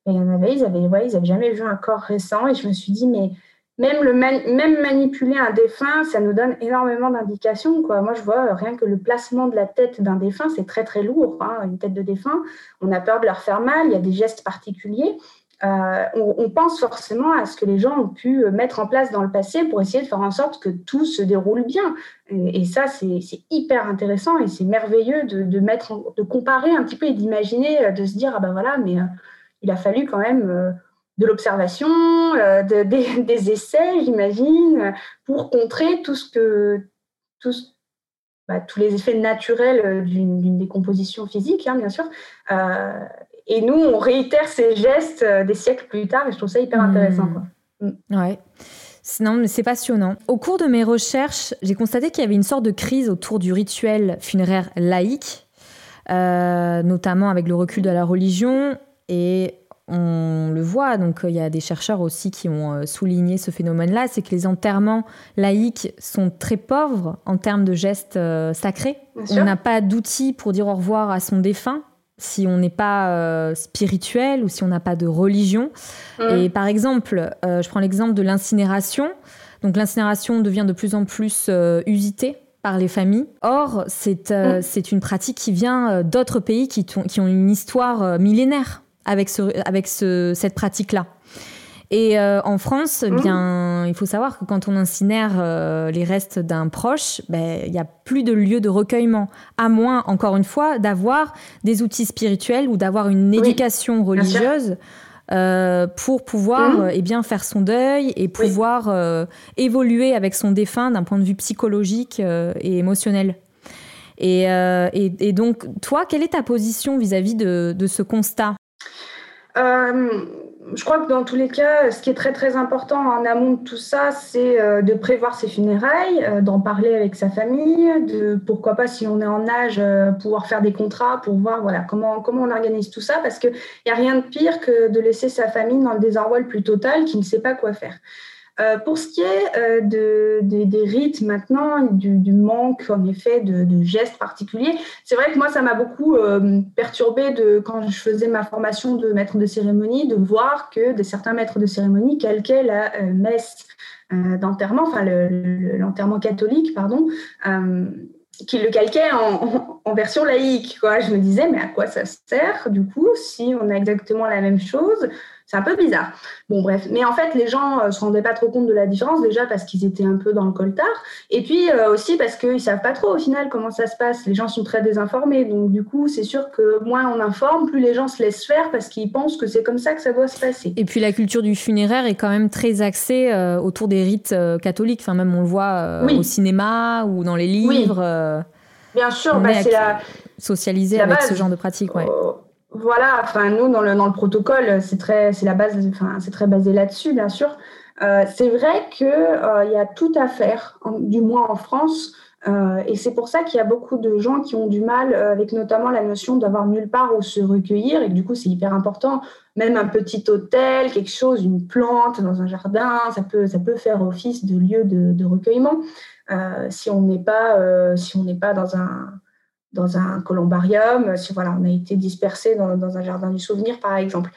et ils avaient, jamais vu un corps récent. Et je me suis dit, mais même, le même manipuler un défunt, ça nous donne énormément d'indications. Moi, je vois rien que le placement de la tête d'un défunt, c'est très, très lourd. Hein, une tête de défunt, on a peur de leur faire mal, il y a des gestes particuliers. Euh, on, pense forcément à ce que les gens ont pu mettre en place dans le passé pour essayer de faire en sorte que tout se déroule bien. Et, ça, c'est hyper intéressant et c'est merveilleux de comparer un petit peu et d'imaginer, de se dire, ah ben voilà, mais... Il a fallu quand même euh, de l'observation, euh, des, essais, j'imagine, pour contrer tout ce que, bah, tous les effets naturels euh, d'une décomposition physique, hein, bien sûr. et nous, on réitère ces gestes des siècles plus tard, et je trouve ça hyper intéressant. Mmh. Mm. Ouais. Non, mais c'est passionnant. Au cours de mes recherches, j'ai constaté qu'il y avait une sorte de crise autour du rituel funéraire laïque, euh, notamment avec le recul de la religion. Et on le voit, donc il y a des chercheurs aussi qui ont euh, souligné ce phénomène-là, c'est que les enterrements laïques sont très pauvres en termes de gestes euh, sacrés. On n'a pas d'outils pour dire au revoir à son défunt si on n'est pas euh, spirituel ou si on n'a pas de religion. Mm. Et par exemple, je prends l'exemple de l'incinération. Donc l'incinération devient de plus en plus usitée par les familles. Or, c'est mm. une pratique qui vient d'autres pays qui, qui, ont une histoire millénaire avec, avec cette pratique-là. Et euh, en France, eh bien, il faut savoir que quand on incinère euh, les restes d'un proche, ben, il n'y a plus de lieu de recueillement, à moins, encore une fois, d'avoir des outils spirituels ou d'avoir une éducation religieuse euh, pour pouvoir mmh. eh bien, faire son deuil et pouvoir évoluer avec son défunt d'un point de vue psychologique et émotionnel. Et, et, donc, toi, quelle est ta position vis-à-vis de, de ce constat? Je crois que dans tous les cas, ce qui est très très important en amont de tout ça, c'est euh, de prévoir ses funérailles, euh, d'en parler avec sa famille, de pourquoi pas si on est en âge pouvoir faire des contrats pour voir voilà comment comment on organise tout ça, parce qu'il n'y a rien de pire que de laisser sa famille dans le désarroi le plus total, qui ne sait pas quoi faire. Euh, pour ce qui est euh, de, des rites maintenant, du, manque en effet de, gestes particuliers, c'est vrai que moi ça m'a beaucoup euh, perturbé de quand je faisais ma formation de maître de cérémonie, de voir que de certains maîtres de cérémonie calquaient la messe d'enterrement, enfin l'enterrement catholique, pardon qui le calquaient en, version laïque. Je me disais, mais à quoi ça sert du coup si on a exactement la même chose c'est un peu bizarre. Bon, bref. Mais en fait, les gens ne euh, se rendaient pas trop compte de la différence, déjà parce qu'ils étaient un peu dans le coltard, et puis euh, aussi parce qu'ils ne savent pas trop au final comment ça se passe. Les gens sont très désinformés. Donc, du coup, c'est sûr que moins on informe, plus les gens se laissent faire parce qu'ils pensent que c'est comme ça que ça doit se passer. Et puis, la culture du funéraire est quand même très axée euh, autour des rites catholiques. Enfin, même on le voit au cinéma ou dans les livres. Bien sûr, bah, c'est la. Socialisé avec ce genre de pratique, ouais. Oh, voilà, enfin nous dans le, dans le protocole, c'est très, c'est la base, enfin c'est très basé là-dessus bien sûr. Euh, c'est vrai qu'il euh, y a tout à faire, du moins en France, euh, et c'est pour ça qu'il y a beaucoup de gens qui ont du mal avec notamment la notion d'avoir nulle part où se recueillir, et du coup c'est hyper important. Même un petit hôtel, quelque chose, une plante dans un jardin, ça peut, ça peut faire office de lieu de, de recueillement si on n'est pas, si on n'est pas dans un dans un columbarium, si voilà, on a été dispersé dans, un jardin du souvenir, par exemple.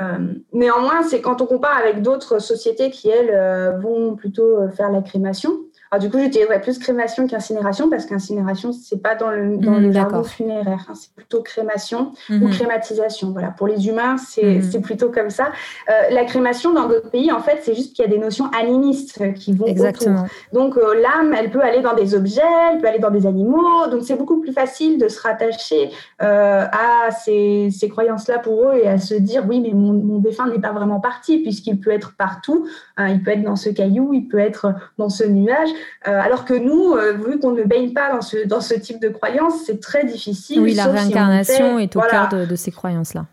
Euh, néanmoins, c'est quand on compare avec d'autres sociétés qui, elles, euh, vont plutôt euh, faire la crémation, alors, du coup, j'utiliserais plus crémation qu'incinération parce qu'incinération, c'est pas dans le, dans mmh, le jargon funéraire. Hein, c'est plutôt crémation ou mmh. crématisation. Voilà. Pour les humains, c'est mmh. plutôt comme ça. Euh, la crémation, dans d'autres pays, en fait, c'est juste qu'il y a des notions animistes euh, qui vont Exactement. autour. Donc, euh, l'âme, elle peut aller dans des objets, elle peut aller dans des animaux. Donc, c'est beaucoup plus facile de se rattacher à ces, ces croyances-là pour eux et à se dire, oui, mais mon, mon défunt n'est pas vraiment parti puisqu'il peut être partout. Il peut être dans ce caillou, il peut être dans ce nuage. Euh, alors que nous, euh, vu qu'on ne baigne pas dans ce, dans ce type de croyances, c'est très difficile. Oui, la réincarnation est au cœur de, ces croyances-là.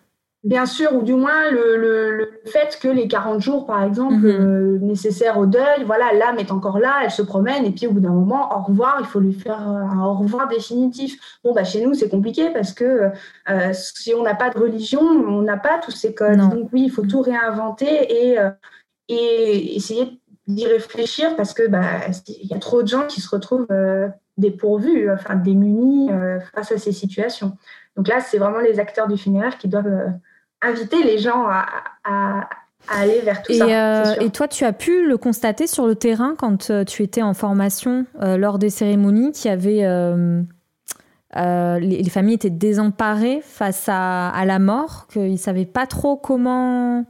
Bien sûr, ou du moins le, le, fait que les 40 jours, par exemple, mhm. euh, nécessaires au deuil, voilà, l'âme est encore là, elle se promène, et puis au bout d'un moment, au revoir, il faut lui faire un au revoir définitif. Bon, bah, chez nous, c'est compliqué parce que si on n'a pas de religion, on n'a pas tous ces codes. Donc oui, il faut tout réinventer et, et essayer d'y réfléchir parce que bah, il y a trop de gens qui se retrouvent euh, dépourvus, enfin démunis euh, face à ces situations. Donc là, c'est vraiment les acteurs du funéraire qui doivent euh, inviter les gens à, à, aller vers tout et, ça. et toi, tu as pu le constater sur le terrain quand tu étais en formation lors des cérémonies, y avait les, les, familles étaient désemparées face à, à la mort, qu'ils ne savaient pas trop comment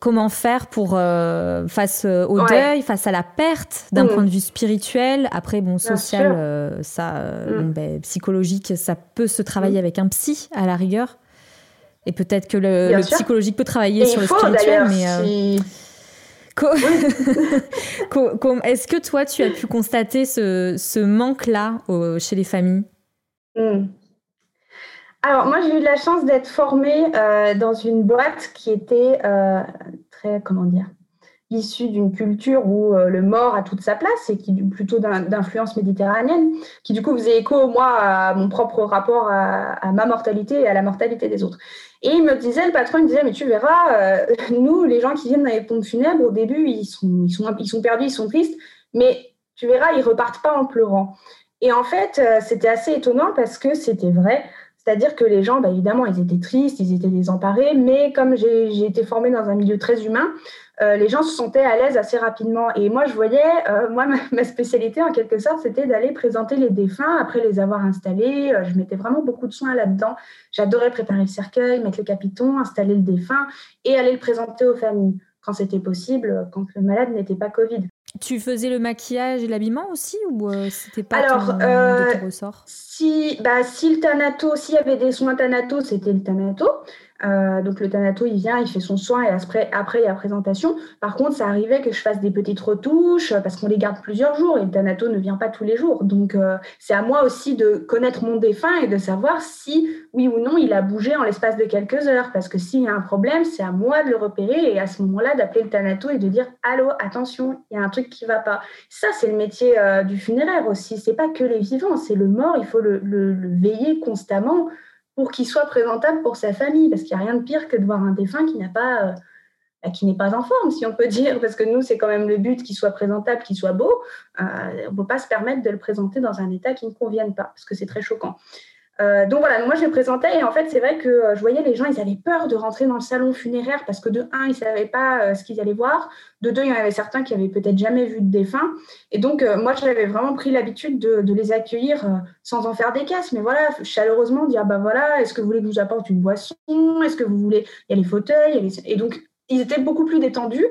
comment faire pour euh, face euh, au deuil, face à la perte d'un mm. point de vue spirituel. Après, bon, social, euh, ça, mm. ben, psychologique, ça peut se travailler mm. avec un psy à la rigueur. Et peut-être que le, psychologique peut travailler sur le spirituel, mais. Est-ce que toi, tu as pu constater ce, ce manque-là chez les familles? Alors, moi, j'ai eu la chance d'être formée euh, dans une boîte qui était euh, très, comment dire, issu d'une culture où le mort a toute sa place et qui plutôt d'influence méditerranéenne, qui du coup faisait écho, moi, à mon propre rapport à, ma mortalité et à la mortalité des autres. Et il me disait, le patron, me disait, mais tu verras, nous, les gens qui viennent dans les pompes funèbres, au début, ils sont, ils sont, ils sont perdus, ils sont tristes, mais tu verras, ils repartent pas en pleurant. Et en fait, c'était assez étonnant parce que c'était vrai. C'est-à-dire que les gens, bah, évidemment, ils étaient tristes, ils étaient désemparés, mais comme j'ai été formée dans un milieu très humain, euh, les gens se sentaient à l'aise assez rapidement. Et moi, je voyais, euh, moi, ma, spécialité, en quelque sorte, c'était d'aller présenter les défunts après les avoir installés. Euh, je mettais vraiment beaucoup de soins là-dedans. J'adorais préparer le cercueil, mettre le capiton, installer le défunt et aller le présenter aux familles quand c'était possible, quand le malade n'était pas Covid. Tu faisais le maquillage et l'habillement aussi ou euh, c'était pas Alors, ton, euh, ressort si, bah, si le Thanato, s'il y avait des soins Thanato, c'était le Thanato. Euh, donc le Thanato, il vient, il fait son soin et après, après, il y a présentation. Par contre, ça arrivait que je fasse des petites retouches parce qu'on les garde plusieurs jours et le Thanato ne vient pas tous les jours. Donc c'est à moi aussi de connaître mon défunt et de savoir si, oui ou non, il a bougé en l'espace de quelques heures. Parce que s'il y a un problème, c'est à moi de le repérer et à ce moment-là d'appeler le Thanato et de dire Allô, attention, il y a un truc qui va pas. Ça, c'est le métier euh, du funéraire aussi. C'est pas que les vivants, c'est le mort. Il faut le, veiller constamment pour qu'il soit présentable pour sa famille, parce qu'il n'y a rien de pire que de voir un défunt qui n'a pas, euh, bah, qui n'est pas en forme, si on peut dire, parce que nous, c'est quand même le but qu'il soit présentable, qu'il soit beau. Euh, on ne peut pas se permettre de le présenter dans un état qui ne convienne pas, parce que c'est très choquant. Euh, donc voilà, moi je me présentais et en fait c'est vrai que euh, je voyais les gens, ils avaient peur de rentrer dans le salon funéraire parce que de un, ils ne savaient pas euh, ce qu'ils allaient voir, de deux, il y en avait certains qui avaient peut-être jamais vu de défunt. Et donc moi j'avais vraiment pris l'habitude de, les accueillir sans en faire des caisses, mais voilà, chaleureusement dire bah voilà, est-ce que vous voulez que je vous apporte une boisson? Est-ce que vous voulez? Il y a les fauteuils, et donc ils étaient beaucoup plus détendus.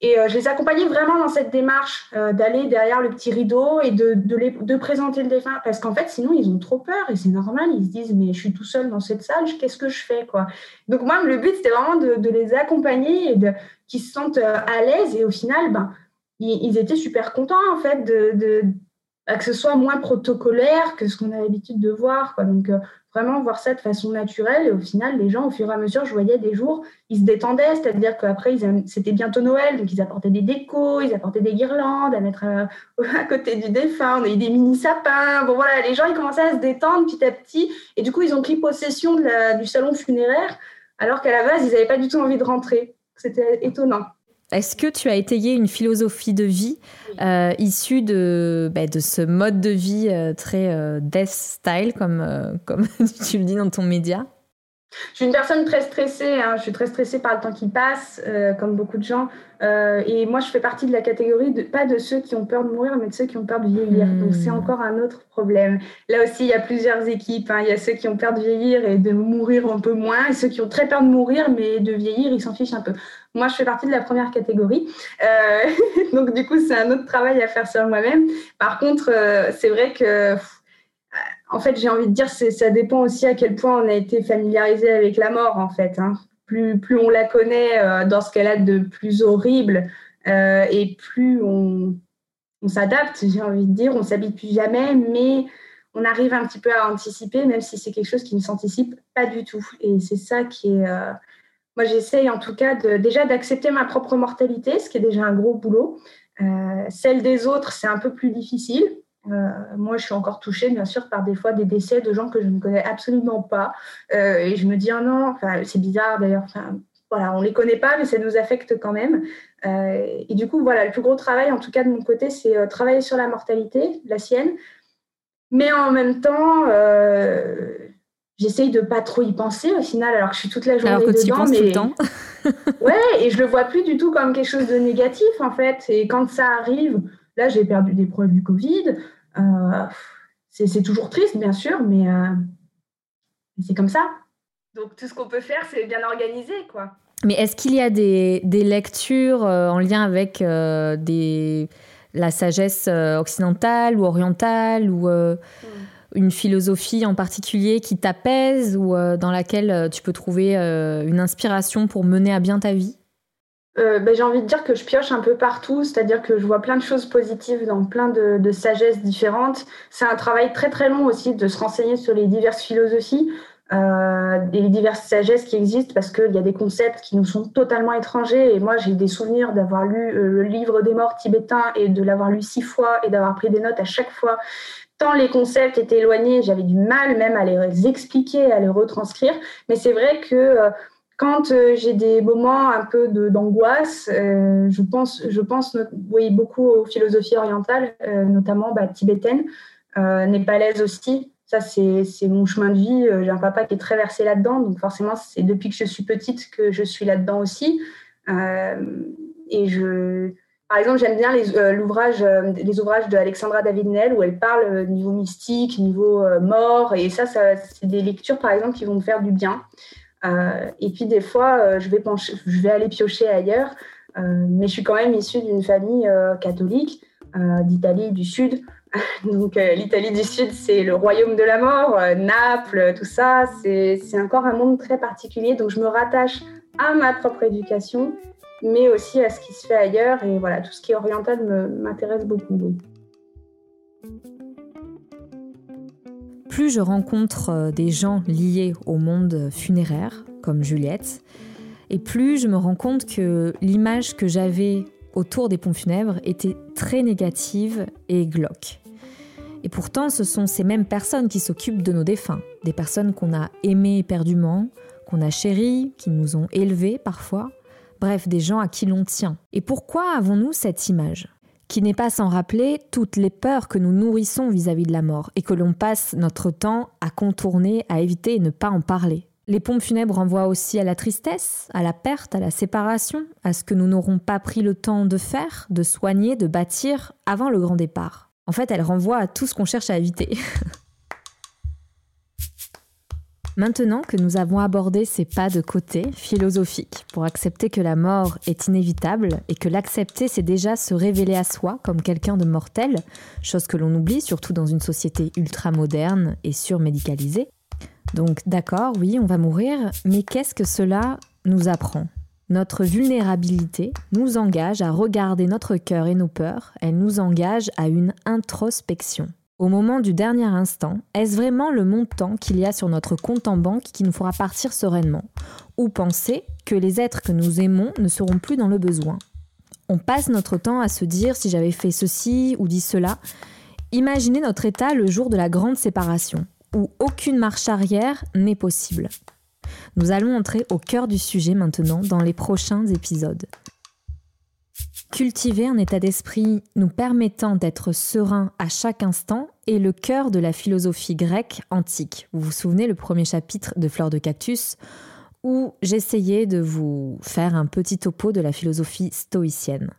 Et euh, je les accompagnais vraiment dans cette démarche euh, d'aller derrière le petit rideau et de, de, les, de présenter le défunt. Parce qu'en fait, sinon, ils ont trop peur et c'est normal. Ils se disent, mais je suis tout seul dans cette salle, qu'est-ce que je fais quoi? Donc, moi, le but, c'était vraiment de, les accompagner et qu'ils se sentent euh, à l'aise. Et au final, ben, ils, ils, étaient super contents, en fait, de, bah, que ce soit moins protocolaire que ce qu'on a l'habitude de voir. Quoi. Donc, vraiment voir ça de façon naturelle. Et au final, les gens, au fur et à mesure, je voyais des jours, ils se détendaient, c'est-à-dire qu'après, c'était bientôt Noël, donc ils apportaient des décos, ils apportaient des guirlandes à mettre à, à côté du défunt, on a eu des mini-sapins. Bon, voilà, les gens, ils commençaient à se détendre petit à petit. Et du coup, ils ont pris possession du salon funéraire, alors qu'à la base, ils n'avaient pas du tout envie de rentrer. C'était étonnant. Est-ce que tu as étayé une philosophie de vie euh, issue de, bah, de ce mode de vie euh, très euh, death style, comme, comme tu le dis dans ton média? Je suis une personne très stressée, hein. je suis très stressée par le temps qui passe, comme beaucoup de gens. Et moi, je fais partie de la catégorie, de, pas de ceux qui ont peur de mourir, mais de ceux qui ont peur de vieillir. Donc, c'est hmm. encore un autre problème. Là aussi, il y a plusieurs équipes. Hein. Il y a ceux qui ont peur de vieillir et de mourir un peu moins, et ceux qui ont très peur de mourir, mais de vieillir, ils s'en fichent un peu. Moi, je fais partie de la première catégorie. Euh, donc, du coup, c'est un autre travail à faire sur moi-même. Par contre, c'est vrai que en fait, j'ai envie de dire, ça dépend aussi à quel point on a été familiarisé avec la mort, en fait. Hein. Plus, plus on la connaît euh, dans ce qu'elle a de plus horrible euh, et plus on, on s'adapte, j'ai envie de dire, on s'habitue jamais, mais on arrive un petit peu à anticiper, même si c'est quelque chose qui ne s'anticipe pas du tout. Et c'est ça qui est... Euh, moi, j'essaye en tout cas de, déjà d'accepter ma propre mortalité, ce qui est déjà un gros boulot. celle des autres, c'est un peu plus difficile euh, moi, je suis encore touchée, bien sûr, par des fois des décès de gens que je ne connais absolument pas. Euh, et je me dis, oh non, c'est bizarre d'ailleurs. Voilà, on ne les connaît pas, mais ça nous affecte quand même. Euh, et du coup, voilà, le plus gros travail, en tout cas de mon côté, c'est travailler sur la mortalité, la sienne. Mais en même temps, j'essaye de pas trop y penser au final, alors que je suis toute la journée alors que dedans. Tu penses mais... tout le temps. ouais, et je le vois plus du tout comme quelque chose de négatif en fait. Et quand ça arrive, là, j'ai perdu des preuves du Covid. Euh, c'est toujours triste, bien sûr, mais, euh, c'est comme ça. Donc tout ce qu'on peut faire, c'est bien organiser, quoi. Mais est-ce qu'il y a des, lectures euh, en lien avec des, la sagesse occidentale ou orientale ou hmm. Une philosophie en particulier qui t'apaise ou dans laquelle tu peux trouver une inspiration pour mener à bien ta vie? Euh, ben, j'ai envie de dire que je pioche un peu partout, c'est-à-dire que je vois plein de choses positives dans plein de, de sagesses différentes. C'est un travail très très long aussi de se renseigner sur les diverses philosophies. euh, des diverses sagesses qui existent parce qu'il y a des concepts qui nous sont totalement étrangers. Et moi, j'ai des souvenirs d'avoir lu le livre des morts tibétains et de l'avoir lu six fois et d'avoir pris des notes à chaque fois. Tant les concepts étaient éloignés, j'avais du mal même à les expliquer, à les retranscrire. Mais c'est vrai que quand euh, j'ai des moments un peu d'angoisse, euh, je pense, je pense oui, beaucoup aux philosophies orientales, euh, notamment bah, tibétaines, népalaises aussi. Ça, c'est mon chemin de vie. J'ai un papa qui est très versé là-dedans, donc forcément, c'est depuis que je suis petite que je suis là-dedans aussi. et je, par exemple, j'aime bien les, l'ouvrage, les ouvrages d'Alexandra David-Nel où elle parle niveau mystique, niveau mort. Et ça, c'est des lectures, par exemple, qui vont me faire du bien. Euh, et puis des fois, euh, je, vais aller piocher ailleurs, euh, mais je suis quand même issue d'une famille catholique d'Italie du Sud. Donc l'Italie du Sud, c'est le royaume de la mort, Naples, tout ça, c'est encore un monde très particulier. Donc je me rattache à ma propre éducation, mais aussi à ce qui se fait ailleurs. Et voilà, tout ce qui est oriental m'intéresse beaucoup. plus je rencontre euh, des gens liés au monde funéraire, comme Juliette, et plus je me rends compte que l'image que j'avais autour des pompes funèbres était très négative et glauque. Et pourtant, ce sont ces mêmes personnes qui s'occupent de nos défunts, des personnes qu'on a aimées éperdument, qu'on a chéries, qui nous ont élevés parfois, bref, des gens à qui l'on tient. Et pourquoi avons-nous cette image qui n'est pas sans rappeler toutes les peurs que nous nourrissons vis-à-vis de la mort et que l'on passe notre temps à contourner, à éviter et ne pas en parler. Les pompes funèbres renvoient aussi à la tristesse, à la perte, à la séparation, à ce que nous n'aurons pas pris le temps de faire, de soigner, de bâtir avant le grand départ. En fait, elles renvoient à tout ce qu'on cherche à éviter. Maintenant que nous avons abordé ces pas de côté philosophiques pour accepter que la mort est inévitable et que l'accepter c'est déjà se révéler à soi comme quelqu'un de mortel, chose que l'on oublie surtout dans une société ultra moderne et surmédicalisée. Donc d'accord, oui, on va mourir, mais qu'est-ce que cela nous apprend? Notre vulnérabilité nous engage à regarder notre cœur et nos peurs, elle nous engage à une introspection. Au moment du dernier instant, est-ce vraiment le montant qu'il y a sur notre compte en banque qui nous fera partir sereinement? Ou penser que les êtres que nous aimons ne seront plus dans le besoin? On passe notre temps à se dire si j'avais fait ceci ou dit cela. Imaginez notre état le jour de la grande séparation, où aucune marche arrière n'est possible. Nous allons entrer au cœur du sujet maintenant dans les prochains épisodes. Cultiver un état d'esprit nous permettant d'être serein à chaque instant est le cœur de la philosophie grecque antique. Vous vous souvenez le premier chapitre de Fleurs de Cactus où j'essayais de vous faire un petit topo de la philosophie stoïcienne.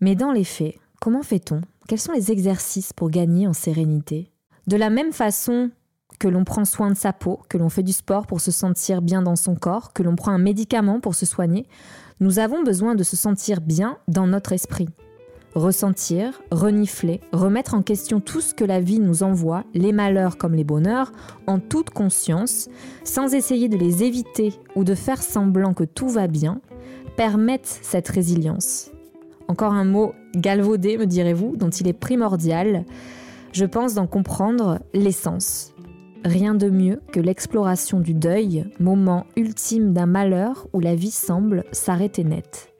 Mais dans les faits, comment fait-on? Quels sont les exercices pour gagner en sérénité? De la même façon que l'on prend soin de sa peau, que l'on fait du sport pour se sentir bien dans son corps, que l'on prend un médicament pour se soigner, nous avons besoin de se sentir bien dans notre esprit. Ressentir, renifler, remettre en question tout ce que la vie nous envoie, les malheurs comme les bonheurs, en toute conscience, sans essayer de les éviter ou de faire semblant que tout va bien, permettent cette résilience. Encore un mot galvaudé, me direz-vous, dont il est primordial, je pense d'en comprendre l'essence. Rien de mieux que l'exploration du deuil, moment ultime d'un malheur où la vie semble s'arrêter net.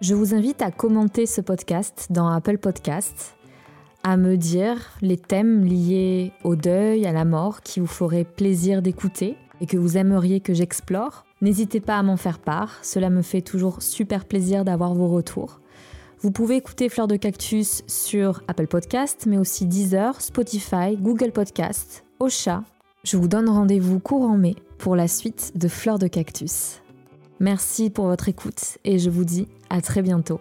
Je vous invite à commenter ce podcast dans Apple Podcasts, à me dire les thèmes liés au deuil, à la mort qui vous feraient plaisir d'écouter et que vous aimeriez que j'explore. N'hésitez pas à m'en faire part, cela me fait toujours super plaisir d'avoir vos retours. Vous pouvez écouter Fleur de Cactus sur Apple Podcast, mais aussi Deezer, Spotify, Google Podcast, Ocha. Je vous donne rendez-vous courant mai pour la suite de Fleur de Cactus. Merci pour votre écoute et je vous dis à très bientôt.